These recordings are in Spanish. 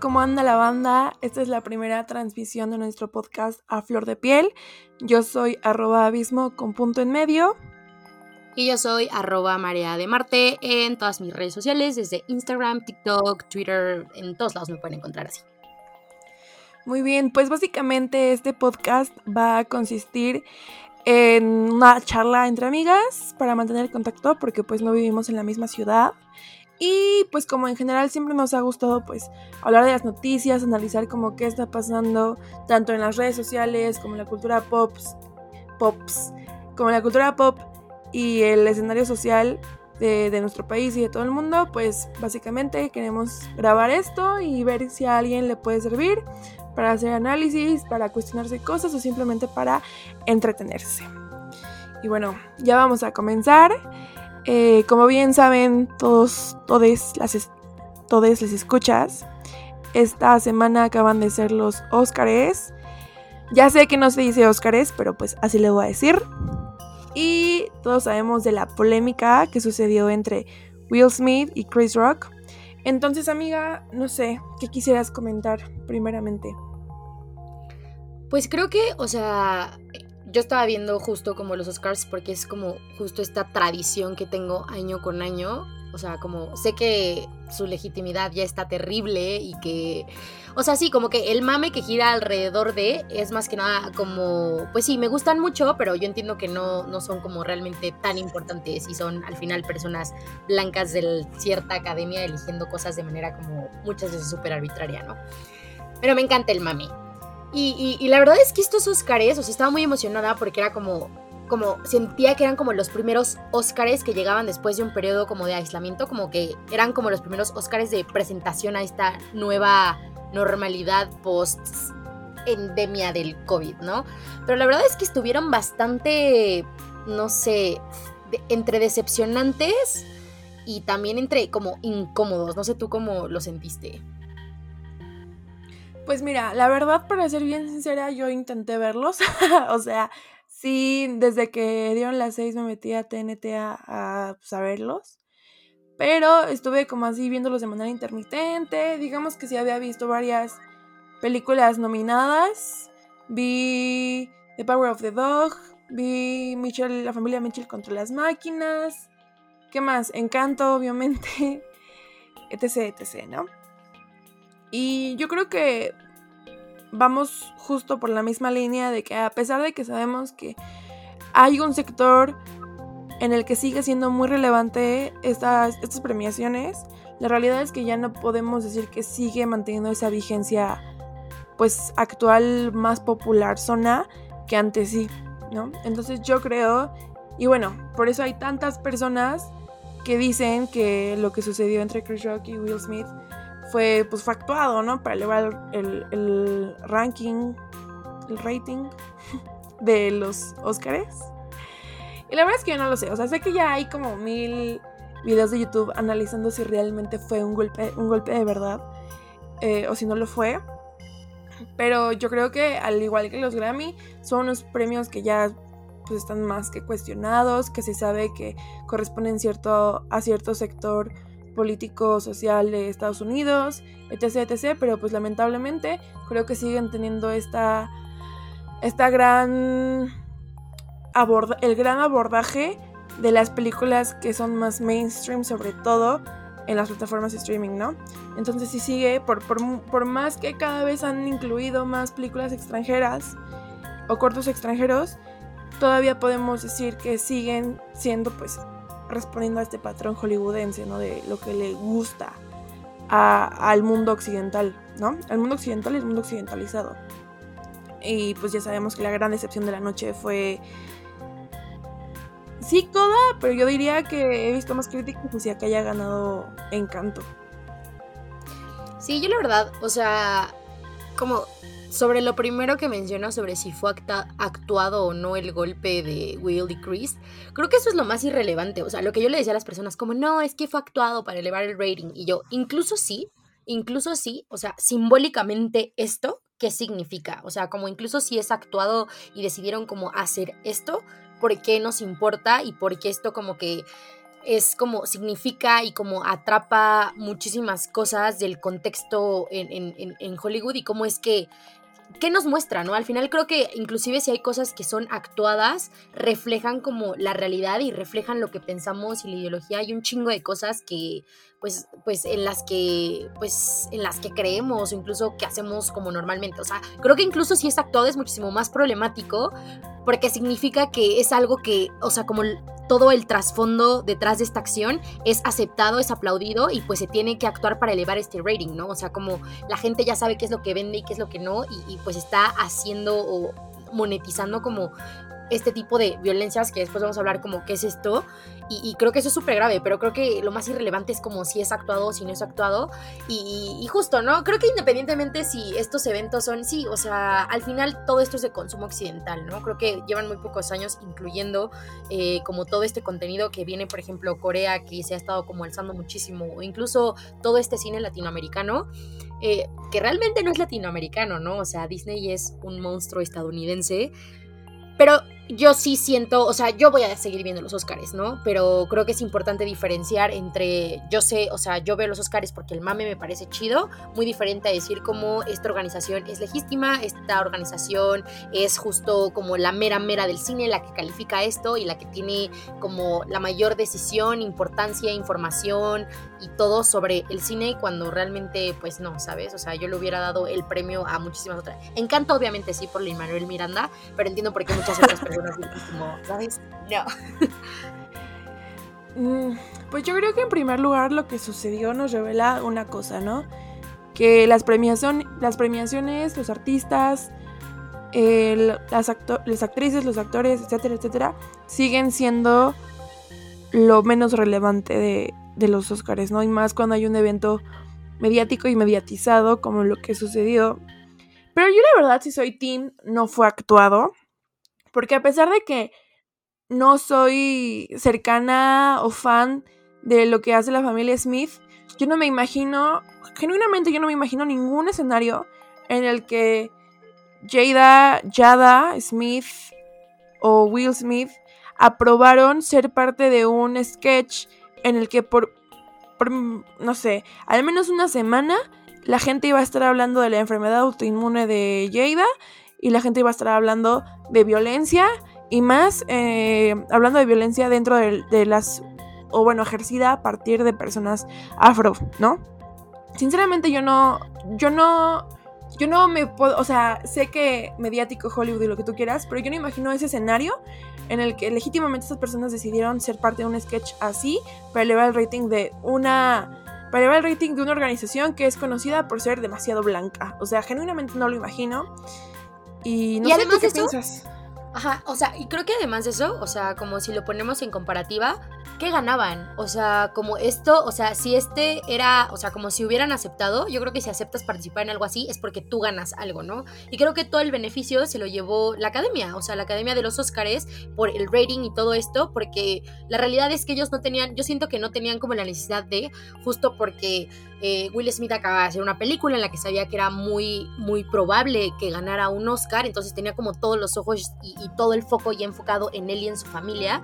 ¿cómo anda la banda? Esta es la primera transmisión de nuestro podcast A Flor de Piel. Yo soy arroba abismo con punto en medio. Y yo soy arroba María de Marte en todas mis redes sociales, desde Instagram, TikTok, Twitter, en todos lados me pueden encontrar así. Muy bien, pues básicamente este podcast va a consistir en una charla entre amigas para mantener contacto porque pues no vivimos en la misma ciudad y pues como en general siempre nos ha gustado pues hablar de las noticias, analizar como qué está pasando tanto en las redes sociales como en la cultura pops, pops, como la cultura pop y el escenario social de, de, nuestro país y de todo el mundo, pues básicamente queremos grabar esto y ver si a alguien le puede servir para hacer análisis, para cuestionarse cosas o simplemente para entretenerse. Y bueno, ya vamos a comenzar. Eh, como bien saben todos, las, les escuchas, esta semana acaban de ser los Óscares. Ya sé que no se dice Óscares, pero pues así le voy a decir. Y todos sabemos de la polémica que sucedió entre Will Smith y Chris Rock. Entonces, amiga, no sé, ¿qué quisieras comentar primeramente? Pues creo que, o sea, yo estaba viendo justo como los Oscars porque es como justo esta tradición que tengo año con año. O sea, como sé que su legitimidad ya está terrible y que, o sea, sí, como que el mame que gira alrededor de es más que nada como, pues sí, me gustan mucho, pero yo entiendo que no, no son como realmente tan importantes y son al final personas blancas de cierta academia eligiendo cosas de manera como muchas veces súper arbitraria, ¿no? Pero me encanta el mame. Y, la verdad es que estos Óscares, o sea, estaba muy emocionada porque era como, como, sentía que eran como los primeros Óscares que llegaban después de un periodo como de aislamiento, como que eran como los primeros Óscares de presentación a esta nueva normalidad post endemia del COVID, ¿no? Pero la verdad es que estuvieron bastante, no sé, entre decepcionantes y también entre como incómodos. No sé tú cómo lo sentiste. Pues mira, la verdad, para ser bien sincera, yo intenté verlos. o sea, sí, desde que dieron las seis me metí a TNT a, pues, a, verlos. Pero estuve como así viéndolos de manera intermitente. Digamos que sí había visto varias películas nominadas. Vi The Power of the Dog. Vi Mitchell, la familia Mitchell contra las máquinas. ¿Qué más? Encanto, obviamente. etc, etc, ¿no? Y yo creo que vamos justo por la misma línea de que a pesar de que sabemos que hay un sector en el que sigue siendo muy relevante estas, estas premiaciones, la realidad es que ya no podemos decir que sigue manteniendo esa vigencia pues actual más popular zona que antes sí, ¿no? Entonces yo creo, y bueno, por eso hay tantas personas que dicen que lo que sucedió entre Chris Rock y Will Smith fue pues factuado, ¿no? Para elevar el, el ranking, el rating de los Óscares. Y la verdad es que yo no lo sé, o sea, sé que ya hay como mil videos de YouTube analizando si realmente fue un golpe, un golpe de verdad eh, o si no lo fue. Pero yo creo que al igual que los Grammy, son unos premios que ya pues están más que cuestionados, que se sabe que corresponden cierto, a cierto sector político social de Estados Unidos, etc, etc, pero pues lamentablemente creo que siguen teniendo esta esta gran el gran abordaje de las películas que son más mainstream, sobre todo en las plataformas de streaming, ¿no? Entonces sí sigue, por, por, por más que cada vez han incluido más películas extranjeras o cortos extranjeros, todavía podemos decir que siguen siendo pues respondiendo a este patrón hollywoodense, ¿no? De lo que le gusta al mundo occidental, ¿no? Al mundo occidental y el mundo occidentalizado. Y pues ya sabemos que la gran decepción de la noche fue... Sí, Coda, pero yo diría que he visto más críticas hacia que haya ganado Encanto. Sí, yo la verdad, o sea, como sobre lo primero que menciona sobre si fue actuado o no el golpe de Will y Chris, creo que eso es lo más irrelevante. O sea, lo que yo le decía a las personas, como no, es que fue actuado para elevar el rating. Y yo, incluso sí, incluso sí, o sea, simbólicamente esto, ¿qué significa? O sea, como incluso si es actuado y decidieron como hacer esto, ¿por qué nos importa y por qué esto como que es como significa y como atrapa muchísimas cosas del contexto en, en Hollywood y cómo es que ¿qué nos muestra, no? Al final creo que inclusive si hay cosas que son actuadas, reflejan como la realidad y reflejan lo que pensamos y la ideología. Hay un chingo de cosas que, pues, pues en las que, pues, en las que creemos o incluso que hacemos como normalmente. O sea, creo que incluso si es actuado es muchísimo más problemático porque significa que es algo que, o sea, como todo el trasfondo detrás de esta acción es aceptado, es aplaudido y pues se tiene que actuar para elevar este rating, ¿no? O sea, como la gente ya sabe qué es lo que vende y qué es lo que no y, pues está haciendo o monetizando como este tipo de violencias, que después vamos a hablar como qué es esto, y, creo que eso es súper grave, pero creo que lo más irrelevante es como si es actuado o si no es actuado, y, justo, ¿no? Creo que independientemente si estos eventos son, sí, o sea, al final todo esto es de consumo occidental, ¿no? Creo que llevan muy pocos años incluyendo eh, como todo este contenido que viene, por ejemplo, Corea, que se ha estado como alzando muchísimo, o incluso todo este cine latinoamericano. Eh, que realmente no es latinoamericano, ¿no? O sea, Disney es un monstruo estadounidense, pero yo sí siento, o sea, yo voy a seguir viendo los Oscars, ¿no? Pero creo que es importante diferenciar entre, yo sé, o sea, yo veo los Oscars porque el mame me parece chido, muy diferente a decir cómo esta organización es legítima, esta organización es justo como la mera mera del cine, la que califica esto y la que tiene como la mayor decisión, importancia, información y todo sobre el cine cuando realmente, pues no, ¿sabes? O sea, yo le hubiera dado el premio a muchísimas otras. Encanto, obviamente, sí, por Lin Manuel Miranda, pero entiendo por qué muchas otras personas como, ¿sabes? No. Mm, pues yo creo que en primer lugar lo que sucedió nos revela una cosa, ¿no? Que las, premiación, las premiaciones, los artistas, las, las actrices, los actores, etcétera, etcétera, siguen siendo lo menos relevante de, de los Oscars, ¿no? Y más cuando hay un evento mediático y mediatizado como lo que sucedió. Pero yo la verdad, si soy team, no fue actuado. Porque a pesar de que no soy cercana o fan de lo que hace la familia Smith, yo no me imagino, genuinamente yo no me imagino ningún escenario en el que Jada, Jada Smith o Will Smith aprobaron ser parte de un sketch en el que por, por, no sé, al menos una semana la gente iba a estar hablando de la enfermedad autoinmune de Jada y la gente iba a estar hablando de violencia y más eh, hablando de violencia dentro de, las, o bueno, ejercida a partir de personas afro, ¿no? Sinceramente yo no, yo no, yo no me puedo, o sea, sé que mediático Hollywood y lo que tú quieras, pero yo no imagino ese escenario en el que legítimamente estas personas decidieron ser parte de un sketch así para elevar el rating de una para elevar el rating de una organización que es conocida por ser demasiado blanca. O sea, genuinamente no lo imagino. Y no sé además qué piensas. Ajá, o sea, y creo que además de eso, o sea, como si lo ponemos en comparativa, ¿qué ganaban? O sea, como esto, o sea, si este era, o sea, como si hubieran aceptado, yo creo que si aceptas participar en algo así es porque tú ganas algo, ¿no? Y creo que todo el beneficio se lo llevó la academia, o sea, la academia de los Oscars por el rating y todo esto, porque la realidad es que ellos no tenían, yo siento que no tenían como la necesidad de, justo porque eh, Will Smith acaba de hacer una película en la que sabía que era muy, muy probable que ganara un Oscar, entonces tenía como todos los ojos y, todo el foco ya enfocado en él y en su familia.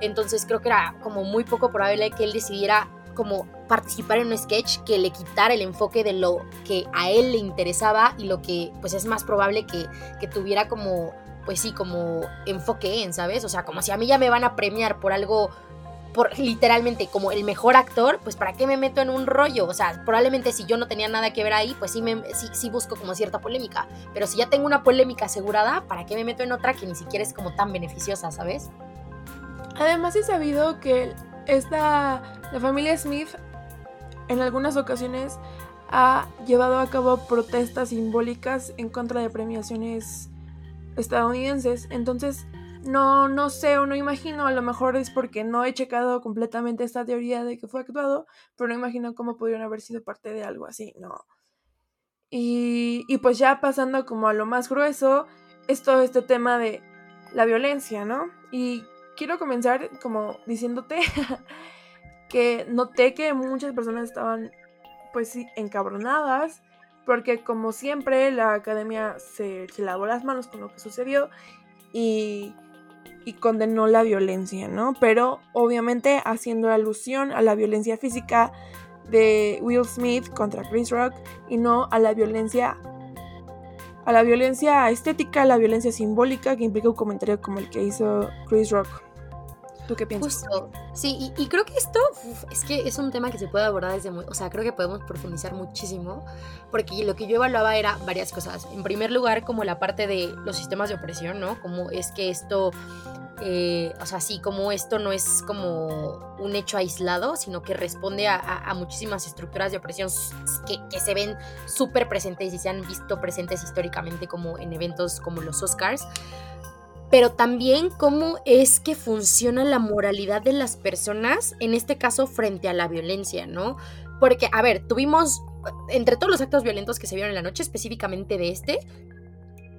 Entonces creo que era como muy poco probable que él decidiera como participar en un sketch que le quitara el enfoque de lo que a él le interesaba y lo que pues es más probable que, que tuviera como pues sí, como enfoque en, ¿sabes? O sea, como si a mí ya me van a premiar por algo por literalmente como el mejor actor, pues para qué me meto en un rollo? O sea, probablemente si yo no tenía nada que ver ahí, pues sí, me, sí, busco como cierta polémica. Pero si ya tengo una polémica asegurada, ¿para qué me meto en otra que ni siquiera es como tan beneficiosa, ¿sabes? Además he sabido que esta, la familia Smith en algunas ocasiones ha llevado a cabo protestas simbólicas en contra de premiaciones estadounidenses. Entonces, no, no sé o no imagino, a lo mejor es porque no he checado completamente esta teoría de que fue actuado, pero no imagino cómo pudieron haber sido parte de algo así, no. Y, y pues ya pasando como a lo más grueso, es todo este tema de la violencia, ¿no? Y quiero comenzar como diciéndote que noté que muchas personas estaban pues sí, encabronadas, porque como siempre la academia se, se lavó las manos con lo que sucedió y y condenó la violencia, ¿no? Pero obviamente haciendo alusión a la violencia física de Will Smith contra Chris Rock y no a la violencia a la violencia estética, a la violencia simbólica que implica un comentario como el que hizo Chris Rock. ¿Tú qué piensas? Justo. Sí, y, creo que esto es que es un tema que se puede abordar desde muy. O sea, creo que podemos profundizar muchísimo. Porque lo que yo evaluaba era varias cosas. En primer lugar, como la parte de los sistemas de opresión, ¿no? Como es que esto. Eh, o sea, sí, como esto no es como un hecho aislado, sino que responde a, muchísimas estructuras de opresión que, que se ven súper presentes y se han visto presentes históricamente como en eventos como los Oscars pero también cómo es que funciona la moralidad de las personas, en este caso frente a la violencia, ¿no? Porque, a ver, tuvimos, entre todos los actos violentos que se vieron en la noche, específicamente de este,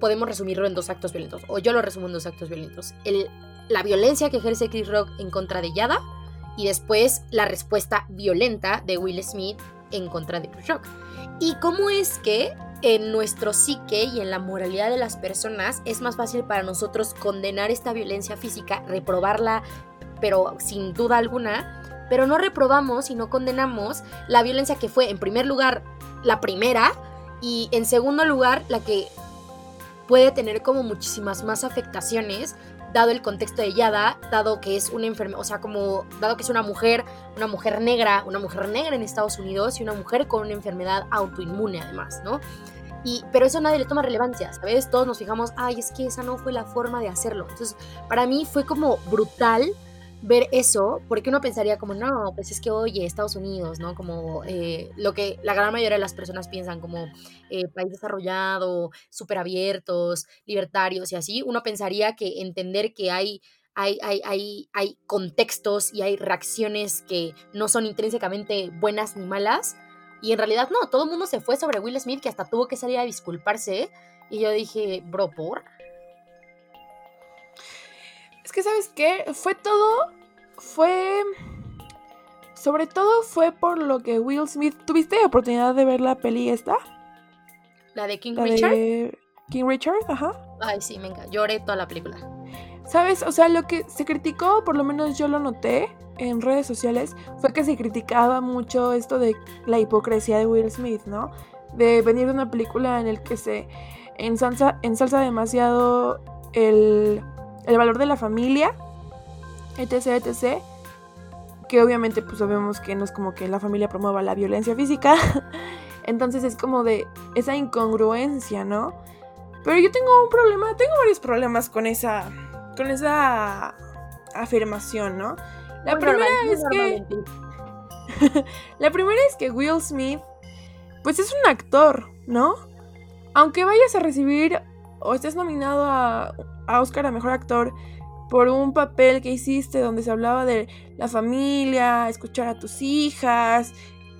podemos resumirlo en dos actos violentos, o yo lo resumo en dos actos violentos. El, la violencia que ejerce Chris Rock en contra de Yada, y después la respuesta violenta de Will Smith en contra de Chris Rock. Y cómo es que en nuestro psique y en la moralidad de las personas es más fácil para nosotros condenar esta violencia física, reprobarla, pero sin duda alguna, pero no reprobamos y no condenamos la violencia que fue en primer lugar la primera y en segundo lugar la que puede tener como muchísimas más afectaciones dado el contexto de Yada, dado que es una enfermedad, o sea, como dado que es una mujer, una mujer negra, una mujer negra en Estados Unidos y una mujer con una enfermedad autoinmune además, ¿no? Y, pero eso nadie le toma relevancia, ¿sabes? Todos nos fijamos, ay, es que esa no fue la forma de hacerlo. Entonces, para mí fue como brutal ver eso, porque uno pensaría como, no, pues es que, oye, Estados Unidos, ¿no? Como eh, lo que la gran mayoría de las personas piensan como eh, país desarrollado, súper abiertos, libertarios y así, uno pensaría que entender que hay hay, hay, hay, hay, contextos y hay reacciones que no son intrínsecamente buenas ni malas. Y en realidad no, todo el mundo se fue sobre Will Smith que hasta tuvo que salir a disculparse. Y yo dije, bro, ¿por? Es que, ¿sabes qué? Fue todo. Fue. Sobre todo fue por lo que Will Smith. ¿Tuviste oportunidad de ver la peli esta? ¿La de King Richard? King Richard, ajá. Ay, sí, encanta. Lloré toda la película. ¿Sabes? O sea, lo que se criticó, por lo menos yo lo noté en redes sociales, fue que se criticaba mucho esto de la hipocresía de Will Smith, ¿no? De venir de una película en el que se ensalza, ensalza demasiado el el valor de la familia, etc, etc. Que obviamente pues sabemos que no es como que la familia promueva la violencia física. Entonces es como de esa incongruencia, ¿no? Pero yo tengo un problema, tengo varios problemas con esa con esa afirmación, ¿no? La primera es que La primera es que Will Smith pues es un actor, ¿no? Aunque vayas a recibir o estés nominado a a Oscar a Mejor Actor por un papel que hiciste donde se hablaba de la familia, escuchar a tus hijas,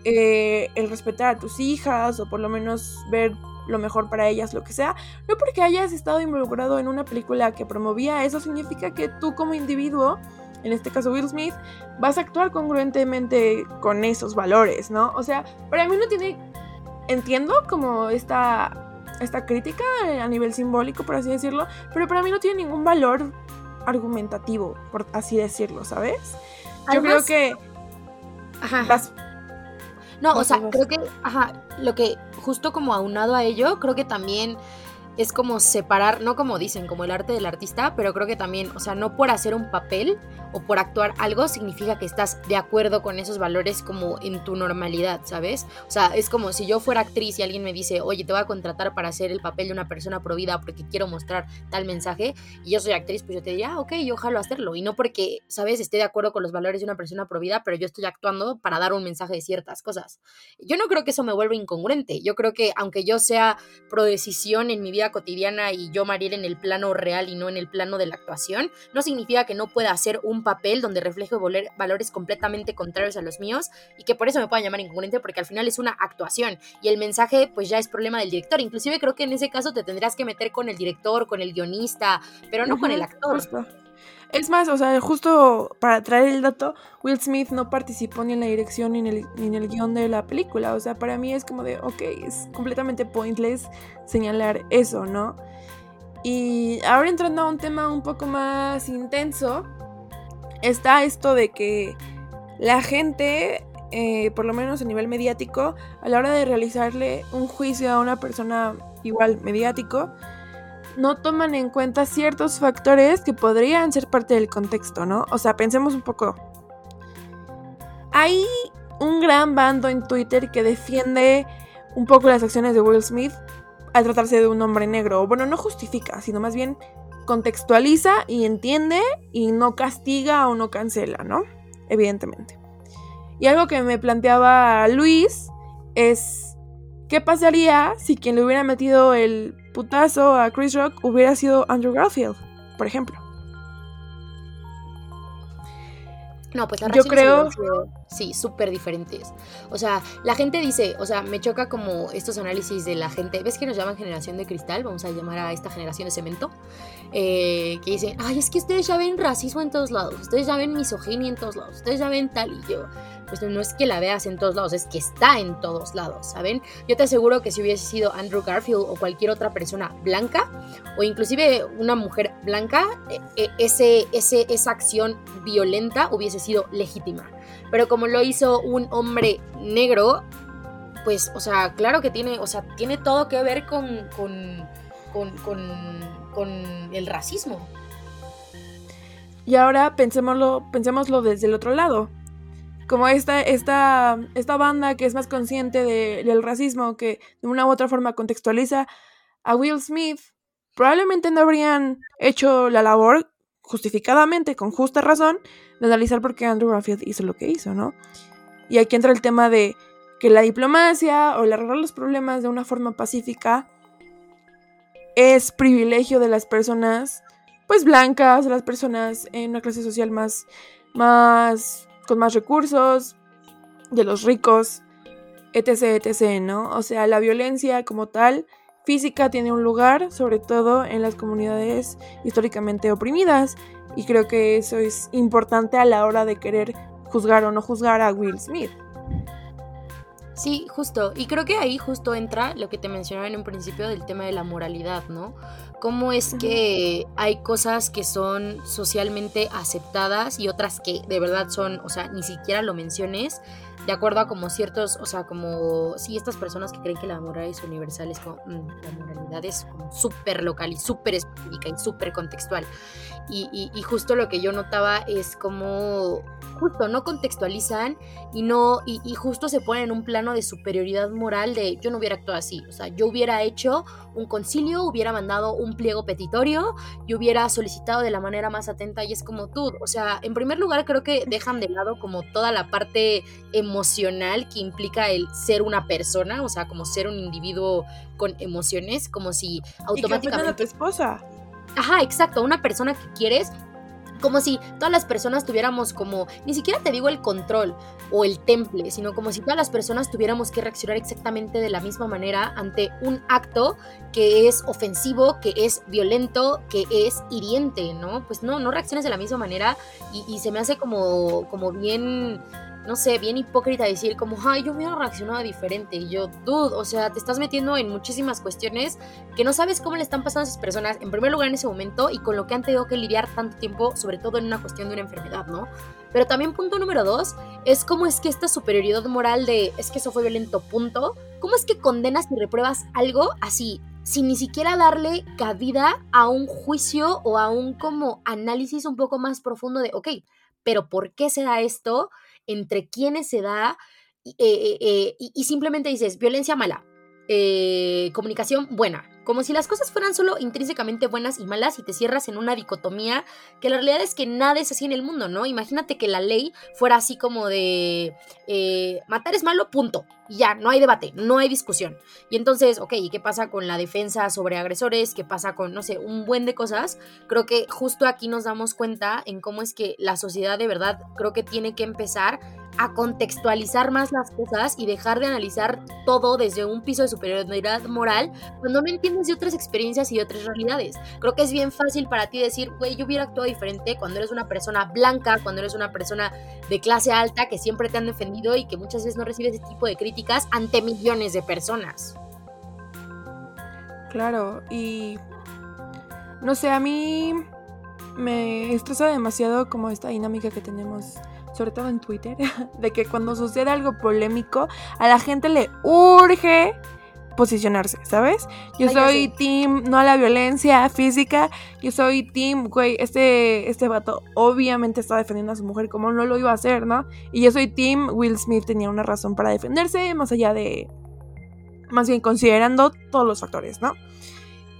eh, el respetar a tus hijas o por lo menos ver lo mejor para ellas, lo que sea. No porque hayas estado involucrado en una película que promovía eso significa que tú como individuo, en este caso Will Smith, vas a actuar congruentemente con esos valores, ¿no? O sea, para mí no tiene... Entiendo como esta esta crítica eh, a nivel simbólico, por así decirlo, pero para mí no tiene ningún valor argumentativo, por así decirlo, ¿sabes? Yo creo que... Ajá. No, o sea, creo que, ajá, lo que justo como aunado a ello, creo que también es como separar, no como dicen, como el arte del artista, pero creo que también, o sea, no por hacer un papel o por actuar algo significa que estás de acuerdo con esos valores como en tu normalidad, ¿sabes? O sea, es como si yo fuera actriz y alguien me dice, oye, te voy a contratar para hacer el papel de una persona provida porque quiero mostrar tal mensaje, y yo soy actriz, pues yo te diría, ah, ok, yo ojalá hacerlo, y no porque, ¿sabes?, esté de acuerdo con los valores de una persona provida, pero yo estoy actuando para dar un mensaje de ciertas cosas. Yo no creo que eso me vuelva incongruente, yo creo que aunque yo sea pro decisión en mi vida cotidiana y yo Mariel en el plano real y no en el plano de la actuación, no significa que no pueda hacer un papel donde refleje valores completamente contrarios a los míos y que por eso me puedan llamar incongruente porque al final es una actuación y el mensaje pues ya es problema del director. Inclusive creo que en ese caso te tendrás que meter con el director, con el guionista, pero no con el actor. Es más, o sea, justo para traer el dato, Will Smith no participó ni en la dirección ni en el, ni guion de la película. O sea, para mí es como de, ok, es completamente pointless señalar eso, ¿no? Y ahora entrando a un tema un poco más intenso, está esto de que la gente, eh, por lo menos a nivel mediático, a la hora de realizarle un juicio a una persona igual mediático, no toman en cuenta ciertos factores que podrían ser parte del contexto, ¿no? O sea, pensemos un poco. Hay un gran bando en Twitter que defiende un poco las acciones de Will Smith al tratarse de un hombre negro. Bueno, no justifica, sino más bien contextualiza y entiende y no castiga o no cancela, ¿no? Evidentemente. Y algo que me planteaba Luis es, ¿qué pasaría si quien le hubiera metido el putazo a Chris Rock hubiera sido Andrew Garfield, por ejemplo. No, pues la Yo creo sí, súper diferentes. O sea, la gente dice, o sea, me choca como estos análisis de la gente, ¿ves que nos llaman generación de cristal? Vamos a llamar a esta generación de cemento, eh, que dicen, ay, es que ustedes ya ven racismo en todos lados, ustedes ya ven misoginia en todos lados, ustedes ya ven tal y yo pues no es que la veas en todos lados, es que está en todos lados, ¿saben? Yo te aseguro que si hubiese sido Andrew Garfield o cualquier otra persona blanca, o inclusive una mujer blanca, e, e, ese, ese, esa acción violenta hubiese sido legítima. Pero como lo hizo un hombre negro, pues, o sea, claro que tiene, o sea, tiene todo que ver con, con, con, el racismo. Y ahora pensémoslo, pensémoslo desde el otro lado como esta, esta, esta banda que es más consciente del racismo, que de una u otra forma contextualiza a Will Smith, probablemente no habrían hecho la labor justificadamente, con justa razón, de analizar por qué Andrew Garfield hizo lo que hizo, ¿no? Y aquí entra el tema de que la diplomacia o el arreglar los problemas de una forma pacífica es privilegio de las personas, pues blancas, de las personas en una clase social más, más con más recursos, de los ricos, etc., etc., ¿no? O sea, la violencia como tal, física, tiene un lugar, sobre todo en las comunidades históricamente oprimidas, y creo que eso es importante a la hora de querer juzgar o no juzgar a Will Smith. Sí, justo. Y creo que ahí justo entra lo que te mencionaba en un principio del tema de la moralidad, ¿no? Cómo es que hay cosas que son socialmente aceptadas y otras que de verdad son, o sea, ni siquiera lo menciones, de acuerdo a como ciertos, o sea, como, sí, estas personas que creen que la moral es universal, es como, mm, la moralidad es como súper local y súper específica y súper contextual. Y, y, justo lo que yo notaba es como, justo, no contextualizan y no, y, y, justo se ponen en un plano de superioridad moral de yo no hubiera actuado así, o sea, yo hubiera hecho un concilio, hubiera mandado un pliego petitorio y hubiera solicitado de la manera más atenta y es como tú, o sea, en primer lugar creo que dejan de lado como toda la parte emocional que implica el ser una persona, o sea, como ser un individuo con emociones, como si automáticamente... Y tu esposa. Ajá, exacto, una persona que quieres como si todas las personas tuviéramos como, ni siquiera te digo el control o el temple, sino como si todas las personas tuviéramos que reaccionar exactamente de la misma manera ante un acto que es ofensivo, que es violento, que es hiriente, ¿no? Pues no, no reacciones de la misma manera y, se me hace como, como bien no sé, bien hipócrita decir como, ay, yo hubiera reaccionado diferente. Y yo, dude, o sea, te estás metiendo en muchísimas cuestiones que no sabes cómo le están pasando a esas personas, en primer lugar en ese momento, y con lo que han tenido que lidiar tanto tiempo, sobre todo en una cuestión de una enfermedad, ¿no? Pero también punto número dos, es cómo es que esta superioridad moral de, es que eso fue violento, punto, ¿cómo es que condenas y repruebas algo así? sin ni siquiera darle cabida a un juicio o a un como análisis un poco más profundo de, ok, pero ¿por qué se da esto? Entre quiénes se da eh, eh, eh, y, simplemente dices violencia mala, comunicación buena, como si las cosas fueran solo intrínsecamente buenas y malas y te cierras en una dicotomía que la realidad es que nada es así en el mundo, ¿no? Imagínate que la ley fuera así como de matar es malo, punto. Y ya, no hay debate, no hay discusión. Y entonces, ok, ¿y qué pasa con la defensa sobre agresores? ¿Qué pasa con, no sé, un buen de cosas? Creo que justo aquí nos damos cuenta en cómo es que la sociedad de verdad creo que tiene que empezar a contextualizar más las cosas y dejar de analizar todo desde un piso de superioridad moral cuando no entiendes de otras experiencias y de otras realidades. Creo que es bien fácil para ti decir, güey, yo hubiera actuado diferente cuando eres una persona blanca, cuando eres una persona de clase alta que siempre te han defendido y que muchas veces no recibes ese tipo de críticas ante millones de personas. Claro, y no sé, a mí me estresa demasiado como esta dinámica que tenemos, sobre todo en Twitter, de que cuando sucede algo polémico, a la gente le urge posicionarse, ¿sabes? Yo soy team no a la violencia física, yo soy team, güey, este, este vato obviamente está defendiendo a su mujer como no lo iba a hacer, ¿no? Y yo soy team Will Smith tenía una razón para defenderse, más allá de, más bien considerando todos los factores, ¿no?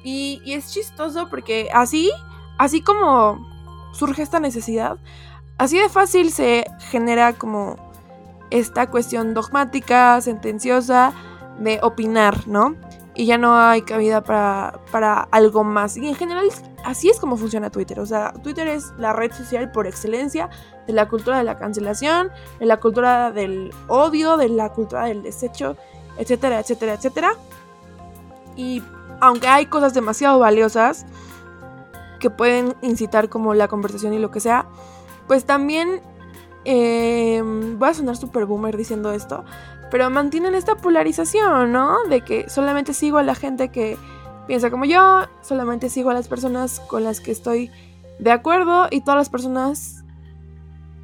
Y, y es chistoso porque así, así como surge esta necesidad, así de fácil se genera como esta cuestión dogmática, sentenciosa, de opinar, ¿no? Y ya no hay cabida para, para algo más. Y en general así es como funciona Twitter. O sea, Twitter es la red social por excelencia de la cultura de la cancelación, de la cultura del odio, de la cultura del desecho, etcétera, etcétera, etcétera. Y aunque hay cosas demasiado valiosas que pueden incitar como la conversación y lo que sea, pues también eh, voy a sonar super boomer diciendo esto, pero mantienen esta polarización, ¿no? De que solamente sigo a la gente que piensa como yo, solamente sigo a las personas con las que estoy de acuerdo y todas las personas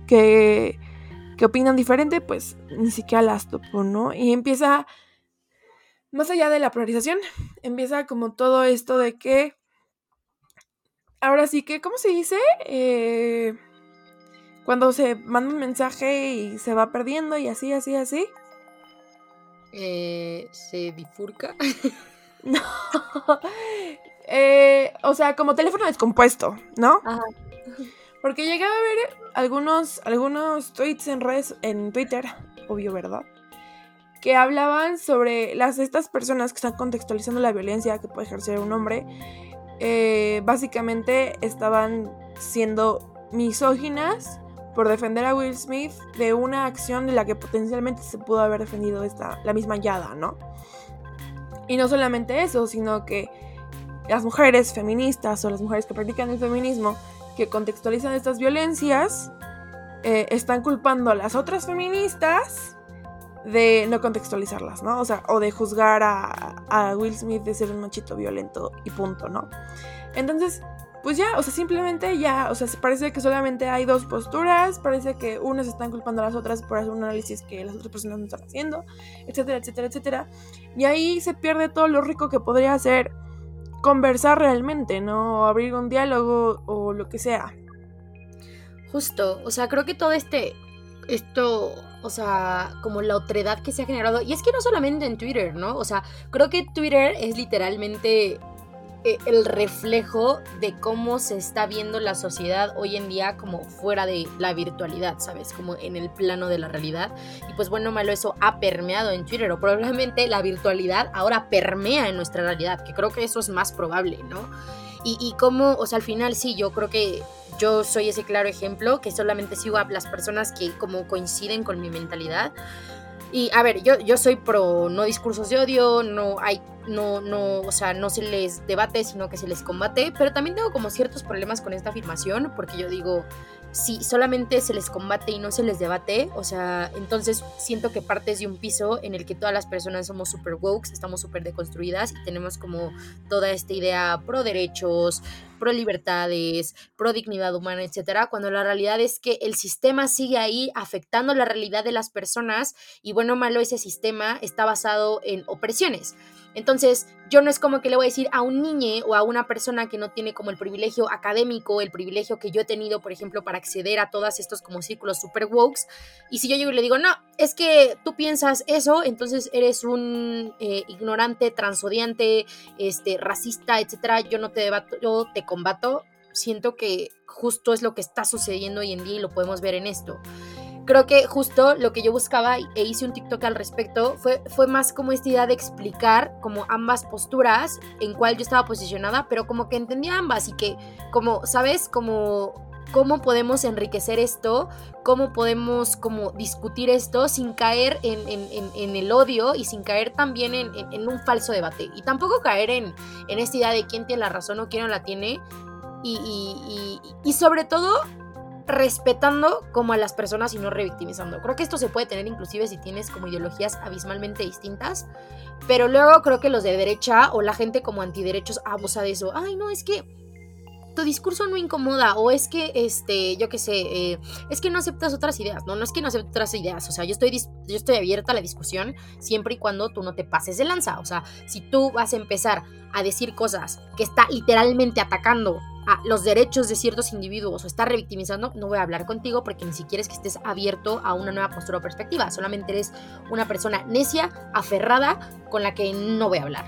que, que opinan diferente, pues ni siquiera las topo, ¿no? Y empieza, más allá de la polarización, empieza como todo esto de que, ahora sí que, ¿cómo se dice? Eh, cuando se manda un mensaje y se va perdiendo y así, así, así. Eh, se bifurca. no. Eh, o sea, como teléfono descompuesto, ¿no? Ajá. Porque llegaba a ver algunos, algunos tweets en redes, en Twitter, obvio, ¿verdad? Que hablaban sobre las estas personas que están contextualizando la violencia que puede ejercer un hombre. Eh, básicamente estaban siendo misóginas por defender a Will Smith de una acción de la que potencialmente se pudo haber defendido esta, la misma Yada, ¿no? Y no solamente eso, sino que las mujeres feministas o las mujeres que practican el feminismo que contextualizan estas violencias eh, están culpando a las otras feministas de no contextualizarlas, ¿no? O sea, o de juzgar a, a Will Smith de ser un machito violento y punto, ¿no? Entonces, pues ya, o sea, simplemente ya, o sea, parece que solamente hay dos posturas, parece que unas están culpando a las otras por hacer un análisis que las otras personas no están haciendo, etcétera, etcétera, etcétera. Y ahí se pierde todo lo rico que podría ser conversar realmente, ¿no? O abrir un diálogo o lo que sea. Justo, o sea, creo que todo este, esto, o sea, como la otredad que se ha generado, y es que no solamente en Twitter, ¿no? O sea, creo que Twitter es literalmente el reflejo de cómo se está viendo la sociedad hoy en día como fuera de la virtualidad, ¿sabes? Como en el plano de la realidad. Y pues bueno, malo, eso ha permeado en Twitter o probablemente la virtualidad ahora permea en nuestra realidad, que creo que eso es más probable, ¿no? Y, y cómo, o sea, al final sí, yo creo que yo soy ese claro ejemplo, que solamente sigo a las personas que como coinciden con mi mentalidad. Y a ver, yo, yo soy pro no discursos de odio, no hay, no, no, o sea, no se les debate, sino que se les combate, pero también tengo como ciertos problemas con esta afirmación, porque yo digo, si solamente se les combate y no se les debate, o sea, entonces siento que partes de un piso en el que todas las personas somos super woke, estamos súper deconstruidas y tenemos como toda esta idea pro derechos, pro libertades, pro dignidad humana, etcétera, cuando la realidad es que el sistema sigue ahí afectando la realidad de las personas y bueno malo ese sistema está basado en opresiones. Entonces, yo no es como que le voy a decir a un niño o a una persona que no tiene como el privilegio académico, el privilegio que yo he tenido, por ejemplo, para acceder a todos estos como círculos super wokes. Y si yo llego y le digo, no, es que tú piensas eso, entonces eres un eh, ignorante, transodiante, este, racista, etcétera, yo no te debato, yo te combato. Siento que justo es lo que está sucediendo hoy en día y lo podemos ver en esto creo que justo lo que yo buscaba e hice un TikTok al respecto fue, fue más como esta idea de explicar como ambas posturas en cuál yo estaba posicionada, pero como que entendía ambas y que como, ¿sabes? Como cómo podemos enriquecer esto, cómo podemos como discutir esto sin caer en, en, el odio y sin caer también en, un falso debate. Y tampoco caer en, esta idea de quién tiene la razón o quién no la tiene. Y, y, y sobre todo respetando como a las personas y no revictimizando. Creo que esto se puede tener inclusive si tienes como ideologías abismalmente distintas, pero luego creo que los de derecha o la gente como antiderechos abusa de eso. Ay, no, es que tu discurso no incomoda o es que, este, yo qué sé, eh, es que no aceptas otras ideas. No, no es que no aceptes otras ideas. O sea, yo estoy, yo estoy abierta a la discusión siempre y cuando tú no te pases de lanza. O sea, si tú vas a empezar a decir cosas que está literalmente atacando a los derechos de ciertos individuos o está revictimizando, no voy a hablar contigo porque ni siquiera es que estés abierto a una nueva postura o perspectiva, solamente eres una persona necia, aferrada, con la que no voy a hablar.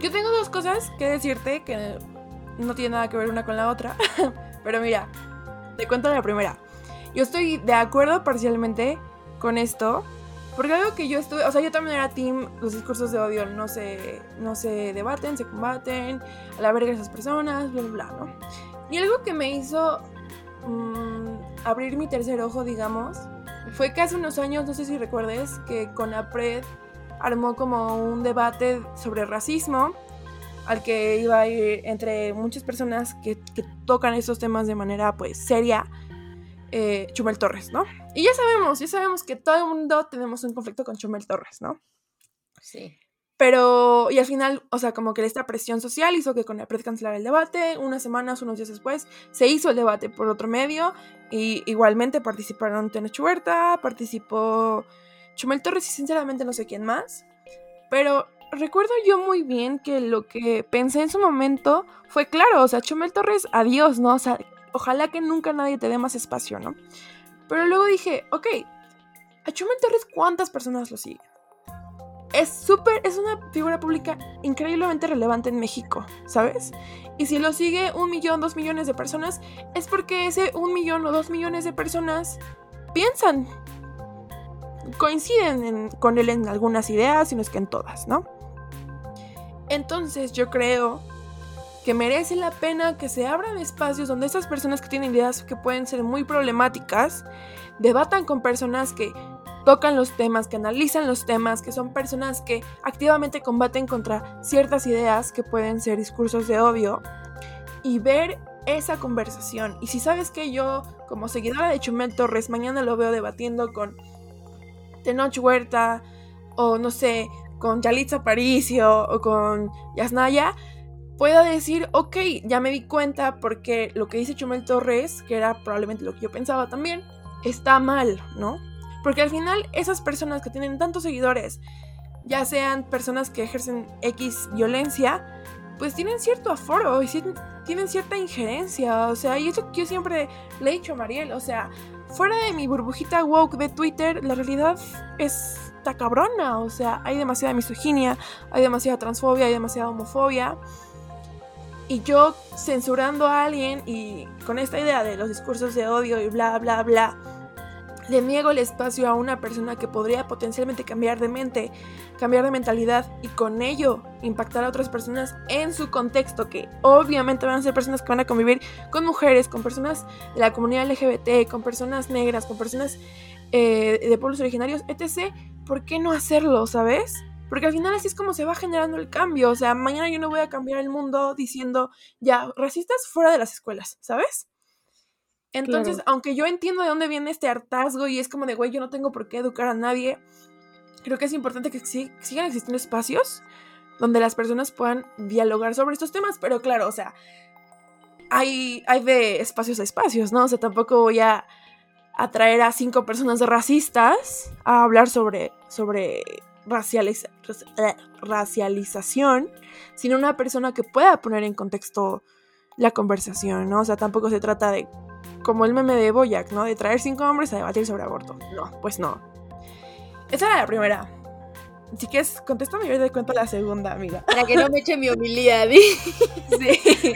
Yo tengo dos cosas que decirte que no tienen nada que ver una con la otra, pero mira, te cuento la primera. Yo estoy de acuerdo parcialmente con esto, porque algo que yo estuve, o sea, yo también era team, los discursos de odio no se, no se debaten, se combaten, a la verga esas personas, bla, bla, bla, ¿no? Y algo que me hizo mm, abrir mi tercer ojo, digamos, fue que hace unos años, no sé si recuerdes, que con APRED armó como un debate sobre racismo al que iba a ir entre muchas personas que, que tocan esos temas de manera pues seria eh, Chumel Torres, ¿no? Y ya sabemos, ya sabemos que todo el mundo tenemos un conflicto con Chumel Torres, ¿no? Sí. Pero, y al final, o sea, como que esta presión social hizo que con la pred cancelara el debate. Unas semanas, unos días después, se hizo el debate por otro medio. Y igualmente participaron Tenoch Huerta, participó Chumel Torres y sinceramente no sé quién más. Pero recuerdo yo muy bien que lo que pensé en su momento fue claro, o sea, Chumel Torres, adiós, ¿no? O sea, ojalá que nunca nadie te dé más espacio, ¿no? Pero luego dije, ok, a Chumel Torres, ¿cuántas personas lo siguen? Es súper, es una figura pública increíblemente relevante en México, ¿sabes? Y si lo sigue un millón, dos millones de personas, es porque ese un millón o dos millones de personas piensan, coinciden con él en algunas ideas, sino es que en todas, ¿no? Entonces yo creo que merece la pena que se abran espacios donde estas personas que tienen ideas que pueden ser muy problemáticas debatan con personas que tocan los temas, que analizan los temas, que son personas que activamente combaten contra ciertas ideas que pueden ser discursos de odio y ver esa conversación. Y si sabes que yo, como seguidora de Chumel Torres, mañana lo veo debatiendo con Tenoch Huerta o no sé, con Yalitza Aparicio o con Yasnaya, pueda decir, ok, ya me di cuenta porque lo que dice Chumel Torres, que era probablemente lo que yo pensaba también, está mal, ¿no? Porque al final esas personas que tienen tantos seguidores, ya sean personas que ejercen X violencia, pues tienen cierto aforo y tienen cierta injerencia, o sea, y eso que yo siempre le he dicho a Mariel, o sea, fuera de mi burbujita woke de Twitter, la realidad es está cabrona, o sea, hay demasiada misoginia, hay demasiada transfobia, hay demasiada homofobia. Y yo censurando a alguien y con esta idea de los discursos de odio y bla, bla, bla, le niego el espacio a una persona que podría potencialmente cambiar de mente, cambiar de mentalidad y con ello impactar a otras personas en su contexto, que obviamente van a ser personas que van a convivir con mujeres, con personas de la comunidad LGBT, con personas negras, con personas eh, de pueblos originarios, etc. ¿Por qué no hacerlo, sabes? Porque al final así es como se va generando el cambio. O sea, mañana yo no voy a cambiar el mundo diciendo, ya, racistas fuera de las escuelas, ¿sabes? Entonces, aunque yo entiendo de dónde viene este hartazgo y es como de, güey, yo no tengo por qué educar a nadie, creo que es importante que sigan existiendo espacios donde las personas puedan dialogar sobre estos temas. Pero claro, o sea, hay, hay de espacios a espacios, ¿no? O sea, tampoco voy a atraer a cinco personas racistas a hablar sobre, sobre eh, racialización, sino una persona que pueda poner en contexto la conversación, ¿no? O sea, tampoco se trata de, como el meme de Boyac, ¿no? De traer cinco hombres a debatir sobre aborto. No, pues no. Esa era la primera. Si quieres, contéstame y yo te cuento la segunda, amiga. Para que no me eche mi humildad. sí.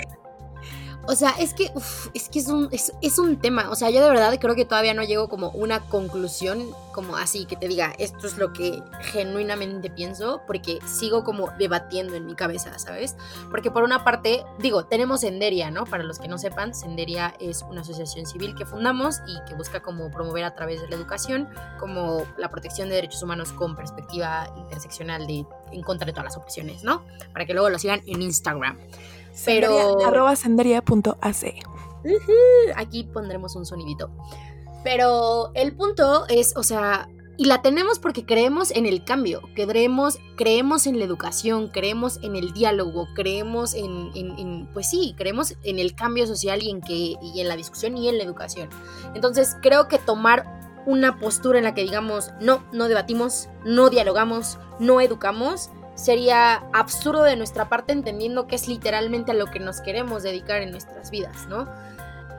O sea, es que, es que es un, es, un tema. O sea, yo de verdad creo que todavía no llego como una conclusión como así, que te diga, esto es lo que genuinamente pienso, porque sigo como debatiendo en mi cabeza, ¿sabes? Porque por una parte, digo, tenemos Senderia, ¿no? Para los que no sepan, Senderia es una asociación civil que fundamos y que busca como promover a través de la educación, como la protección de derechos humanos con perspectiva interseccional de en contra de todas las opresiones, ¿no? Para que luego lo sigan en Instagram. Pero. arroba senderia.ac. aquí pondremos un sonidito. Pero el punto es, o sea, Y la tenemos porque creemos en el cambio, creemos, creemos en la educación, creemos en el diálogo, creemos en, pues sí, creemos en el cambio social y en, que, y en la discusión y en la educación. Entonces creo que tomar una postura en la que digamos, no, no debatimos, no dialogamos, no educamos, sería absurdo de nuestra parte entendiendo que es literalmente a lo que nos queremos dedicar en nuestras vidas, ¿no?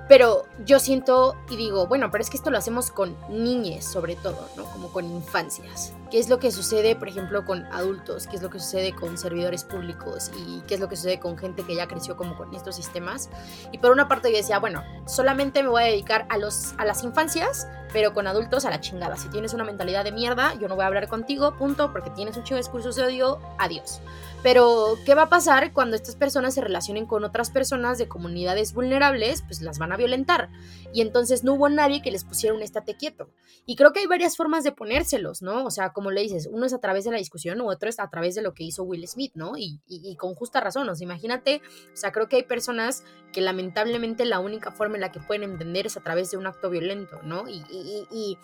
Pero yo siento y digo, bueno, pero es que esto lo hacemos con niñes sobre todo, ¿no? Como con infancias. ¿Qué es lo que sucede, por ejemplo, con adultos? ¿Qué es lo que sucede con servidores públicos? ¿Y qué es lo que sucede con gente que ya creció como con estos sistemas? Y por una parte yo decía, bueno, solamente me voy a dedicar a, los, a las infancias, pero con adultos a la chingada. Si tienes una mentalidad de mierda, yo no voy a hablar contigo, punto, porque tienes un chingo de discursos de odio, adiós. Pero, ¿qué va a pasar cuando estas personas se relacionen con otras personas de comunidades vulnerables? Pues las van a violentar. Y entonces no hubo nadie que les pusiera un estate quieto. Y creo que hay varias formas de ponérselos, ¿no? O sea, como le dices, uno es a través de la discusión otro es a través de lo que hizo Will Smith, ¿no? Y, y, con justa razón, o sea, imagínate, o sea, creo que hay personas que lamentablemente la única forma en la que pueden entender es a través de un acto violento, ¿no? Y, y,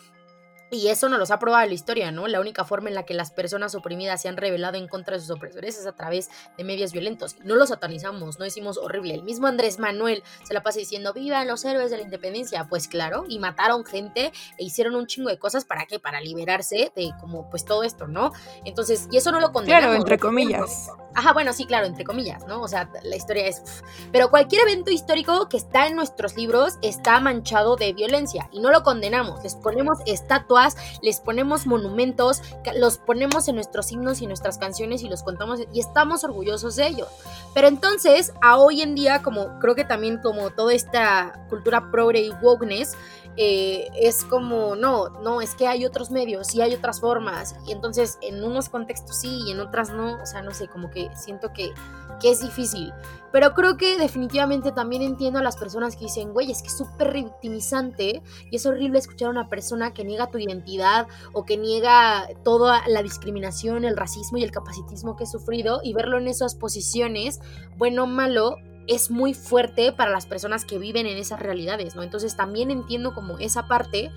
y eso nos los ha probado la historia, ¿no? La única forma en la que las personas oprimidas se han revelado en contra de sus opresores es a través de medios violentos. No los satanizamos, no decimos horrible. El mismo Andrés Manuel se la pasa diciendo, vivan los héroes de la independencia. Pues claro, y mataron gente e hicieron un chingo de cosas para qué? Para liberarse de como pues todo esto, ¿no? Entonces, y eso no lo condenamos. Claro, entre comillas. Ajá, bueno, sí, claro, entre comillas, ¿no? O sea, la historia es... Pero cualquier evento histórico que está en nuestros libros está manchado de violencia y no lo condenamos. Les ponemos les ponemos monumentos, los ponemos en nuestros himnos y nuestras canciones y los contamos y estamos orgullosos de ellos. Pero entonces, a hoy en día, como creo que también como toda esta cultura progre y wokeness, eh, es como, no, no, es que hay otros medios y hay otras formas. Y entonces en unos contextos sí y en otras no. O sea, no sé, como que siento que, que es difícil. Pero creo que definitivamente también entiendo a las personas que dicen, güey, es que es súper victimizante y es horrible escuchar a una persona que niega tu identidad o que niega toda la discriminación, el racismo y el capacitismo que he sufrido y verlo en esas posiciones, bueno o malo, es muy fuerte para las personas que viven en esas realidades, ¿no? Entonces también entiendo como esa parte.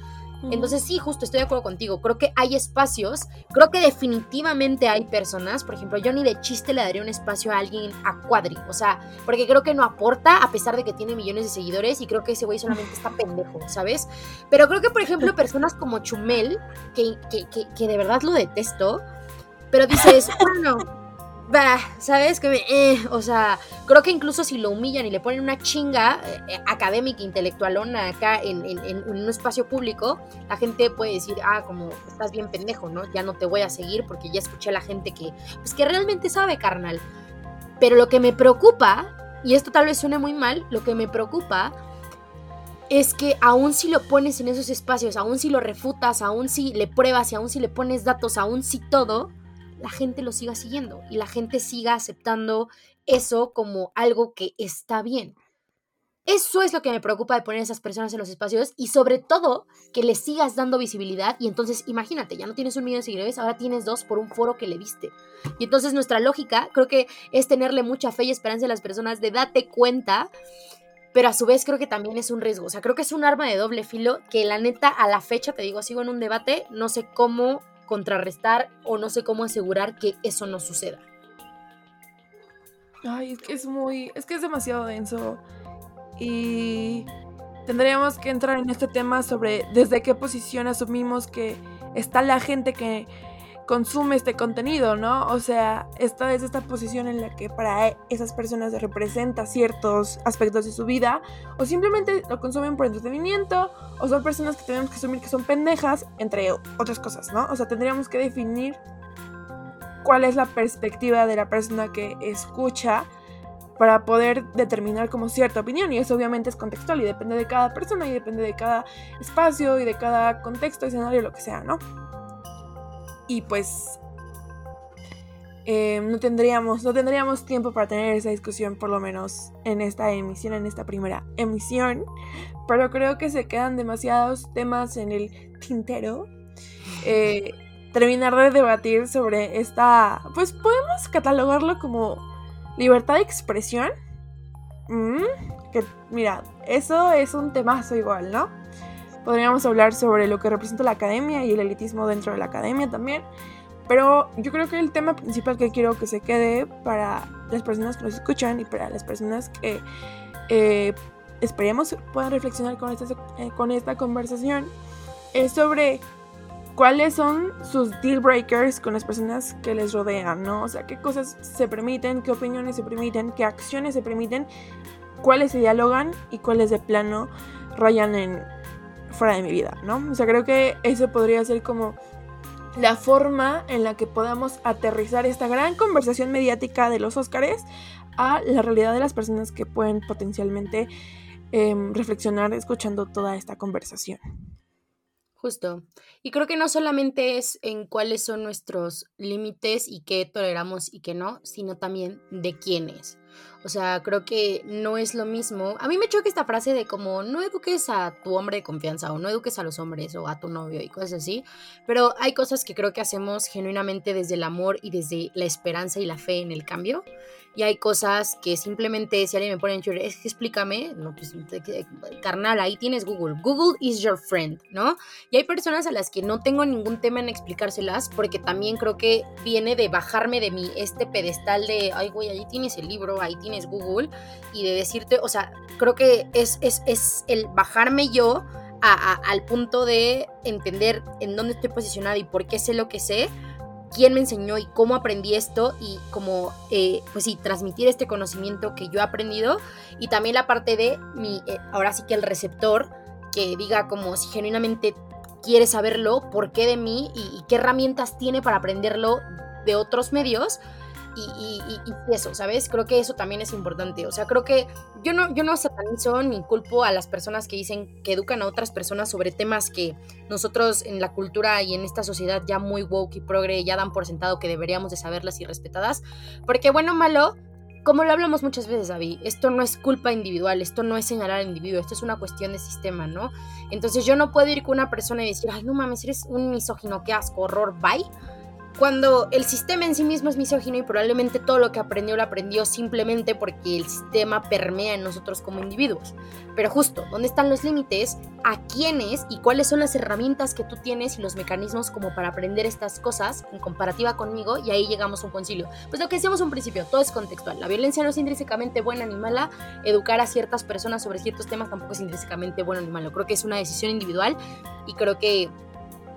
Entonces sí, justo estoy de acuerdo contigo. Creo que hay espacios, creo que definitivamente hay personas, por ejemplo, yo ni de chiste le daría un espacio a alguien a Cuadri, o sea, porque creo que no aporta a pesar de que tiene millones de seguidores y creo que ese güey solamente está pendejo, ¿sabes? Pero creo que, por ejemplo, personas como Chumel, que, que, que, que de verdad lo detesto, pero dices, bueno, bah, ¿sabes? Que me, eh, o sea, creo que incluso si lo humillan y le ponen una chinga eh, eh, académica, intelectualona acá en, un espacio público, la gente puede decir, ah, como estás bien pendejo, ¿no? Ya no te voy a seguir porque ya escuché a la gente que, pues que realmente sabe, carnal. Pero lo que me preocupa, y esto tal vez suene muy mal, lo que me preocupa es que aún si lo pones en esos espacios, aún si lo refutas, aún si le pruebas y aún si le pones datos, aún si todo, la gente lo siga siguiendo y la gente siga aceptando eso como algo que está bien. Eso es lo que me preocupa de poner a esas personas en los espacios y sobre todo que le sigas dando visibilidad y entonces imagínate, ya no tienes un millón de seguidores, ahora tienes dos por un foro que le viste. Y entonces nuestra lógica creo que es tenerle mucha fe y esperanza a las personas de date cuenta, pero a su vez creo que también es un riesgo, o sea, creo que es un arma de doble filo que la neta a la fecha, te digo, sigo en un debate, no sé cómo contrarrestar o no sé cómo asegurar que eso no suceda. Ay, es que es muy, es que es demasiado denso y tendríamos que entrar en este tema sobre desde qué posición asumimos que está la gente que consume este contenido, ¿no? O sea, esta es esta posición en la que para esas personas representa ciertos aspectos de su vida, o simplemente lo consumen por entretenimiento, o son personas que tenemos que asumir que son pendejas, entre otras cosas, ¿no? O sea, tendríamos que definir cuál es la perspectiva de la persona que escucha para poder determinar como cierta opinión y eso obviamente es contextual y depende de cada persona y depende de cada espacio y de cada contexto, escenario, lo que sea, ¿no? Y pues eh, no, tendríamos, no tendríamos tiempo para tener esa discusión por lo menos en esta emisión, en esta primera emisión, pero creo que se quedan demasiados temas en el tintero. Eh, terminar de debatir sobre esta, pues podemos catalogarlo como libertad de expresión. Mm, que mira, eso es un temazo igual, ¿no? Podríamos hablar sobre lo que representa la academia y el elitismo dentro de la academia también. Pero yo creo que el tema principal que quiero que se quede para las personas que nos escuchan y para las personas que eh, esperemos puedan reflexionar con esta, eh, con esta conversación es sobre cuáles son sus deal breakers con las personas que les rodean, ¿no? O sea, qué cosas se permiten, qué opiniones se permiten, qué acciones se permiten, cuáles se dialogan y cuáles de plano rayan en fuera de mi vida, ¿no? O sea, creo que eso podría ser como la forma en la que podamos aterrizar esta gran conversación mediática de los Óscares a la realidad de las personas que pueden potencialmente em, reflexionar escuchando toda esta conversación. Justo. Y creo que no solamente es en cuáles son nuestros límites y qué toleramos y qué no, sino también de quiénes. O sea, creo que no es lo mismo. A mí me choca esta frase de como no eduques a tu hombre de confianza o no eduques a los hombres o a tu novio y cosas así. Pero hay cosas que creo que hacemos genuinamente desde el amor y desde la esperanza y la fe en el cambio y hay cosas que simplemente si alguien me pone en Twitter, es que explícame, no, pues, carnal, ahí tienes Google. Google is your friend, ¿no? Y hay personas a las que no tengo ningún tema en explicárselas porque también creo que viene de bajarme de mi este pedestal de, ay, güey, ahí tienes el libro, ahí tienes Google, y de decirte, o sea, creo que es, es, es el bajarme yo al punto de entender en dónde estoy posicionada y por qué sé lo que sé quién me enseñó y cómo aprendí esto y cómo, eh, pues sí, transmitir este conocimiento que yo he aprendido y también la parte de mi, eh, ahora sí que el receptor, que diga como si genuinamente quiere saberlo, por qué de mí y qué herramientas tiene para aprenderlo de otros medios y, eso, ¿sabes? Creo que eso también es importante. O sea, creo que yo no, yo no satanizo ni culpo a las personas que dicen que educan a otras personas sobre temas que nosotros en la cultura y en esta sociedad ya muy woke y progre ya dan por sentado que deberíamos de saberlas y respetadas. Porque bueno malo, como lo hablamos muchas veces, David, esto no es culpa individual, esto no es señalar al individuo, esto es una cuestión de sistema, ¿no? Entonces yo no puedo ir con una persona y decir, ay, no mames, eres un misógino, qué asco, horror, bye cuando el sistema en sí mismo es misógino y probablemente todo lo que aprendió lo aprendió simplemente porque el sistema permea en nosotros como individuos. Pero justo, ¿dónde están los límites? ¿A quiénes y cuáles son las herramientas que tú tienes y los mecanismos como para aprender estas cosas en comparativa conmigo? Y ahí llegamos a un concilio. Pues lo que decíamos un principio, todo es contextual. La violencia no es intrínsecamente buena ni mala. Educar a ciertas personas sobre ciertos temas tampoco es intrínsecamente bueno ni malo. Creo que es una decisión individual y creo que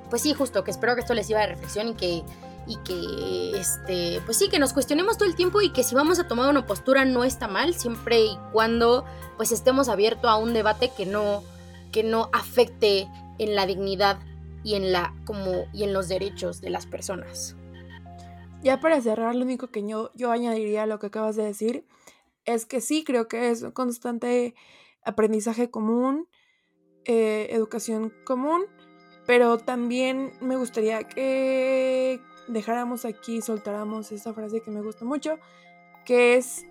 pues sí, justo, que espero que esto les sirva de reflexión y que, y que, este, pues sí, que nos cuestionemos todo el tiempo y que si vamos a tomar una postura no está mal, siempre y cuando pues estemos abiertos a un debate que no, que no afecte en la dignidad y en, la, como, y en los derechos de las personas. Ya para cerrar, lo único que yo, yo añadiría a lo que acabas de decir es que sí, creo que es un constante aprendizaje común, eh, educación común, pero también me gustaría que dejáramos aquí, soltáramos esa frase que me gusta mucho, que es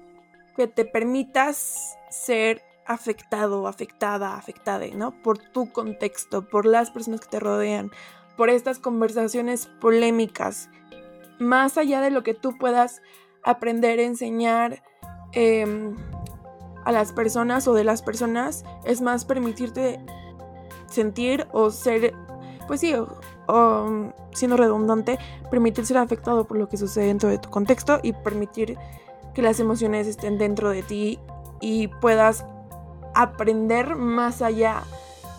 que te permitas ser afectado, afectada, afectada, ¿no? Por tu contexto, por las personas que te rodean, por estas conversaciones polémicas, más allá de lo que tú puedas aprender, enseñar em, a las personas o de las personas, es más permitirte sentir o ser pues sí, o, siendo redundante, permitir ser afectado por lo que sucede dentro de tu contexto y permitir que las emociones estén dentro de ti y puedas aprender más allá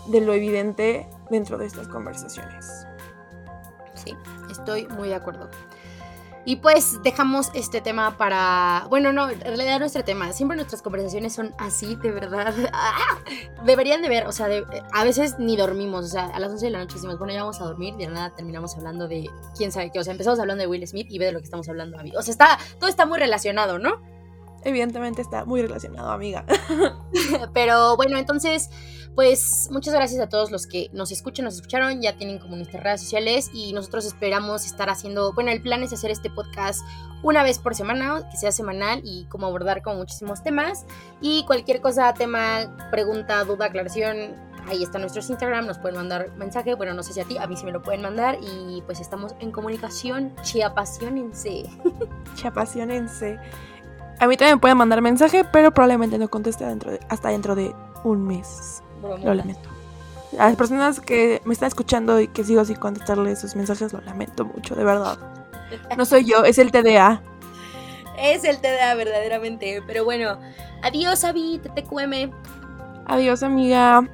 de lo evidente dentro de estas conversaciones. Sí, estoy muy de acuerdo. Y pues dejamos este tema para. Bueno, no, en realidad nuestro tema. Siempre nuestras conversaciones son así, de verdad. ¡Ah! Deberían de ver, o sea, a veces ni dormimos. O sea, a las 11 de la noche decimos, bueno, ya vamos a dormir. Y de nada terminamos hablando de quién sabe qué. O sea, empezamos hablando de Will Smith y ve de lo que estamos hablando. O sea, está, todo está muy relacionado, ¿no? Evidentemente está muy relacionado, amiga. Pero bueno, entonces pues muchas gracias a todos los que nos escuchan, nos escucharon, ya tienen como nuestras redes sociales y nosotros esperamos estar haciendo, bueno, el plan es hacer este podcast una vez por semana, que sea semanal y como abordar como muchísimos temas y cualquier cosa, tema, pregunta, duda, aclaración, ahí está nuestro Instagram, nos pueden mandar mensaje, bueno, no sé si a ti, a mí sí me lo pueden mandar y pues estamos en comunicación, chiapasionense. Chiapasionense. A mí también pueden mandar mensaje, pero probablemente no conteste dentro hasta dentro de un mes. Lo lamento. A las personas que me están escuchando y que sigo sin contestarle esos mensajes, lo lamento mucho, de verdad. No soy yo, es el TDA. Es el TDA verdaderamente. Pero bueno, adiós, Avi, TTQM. Adiós, amiga.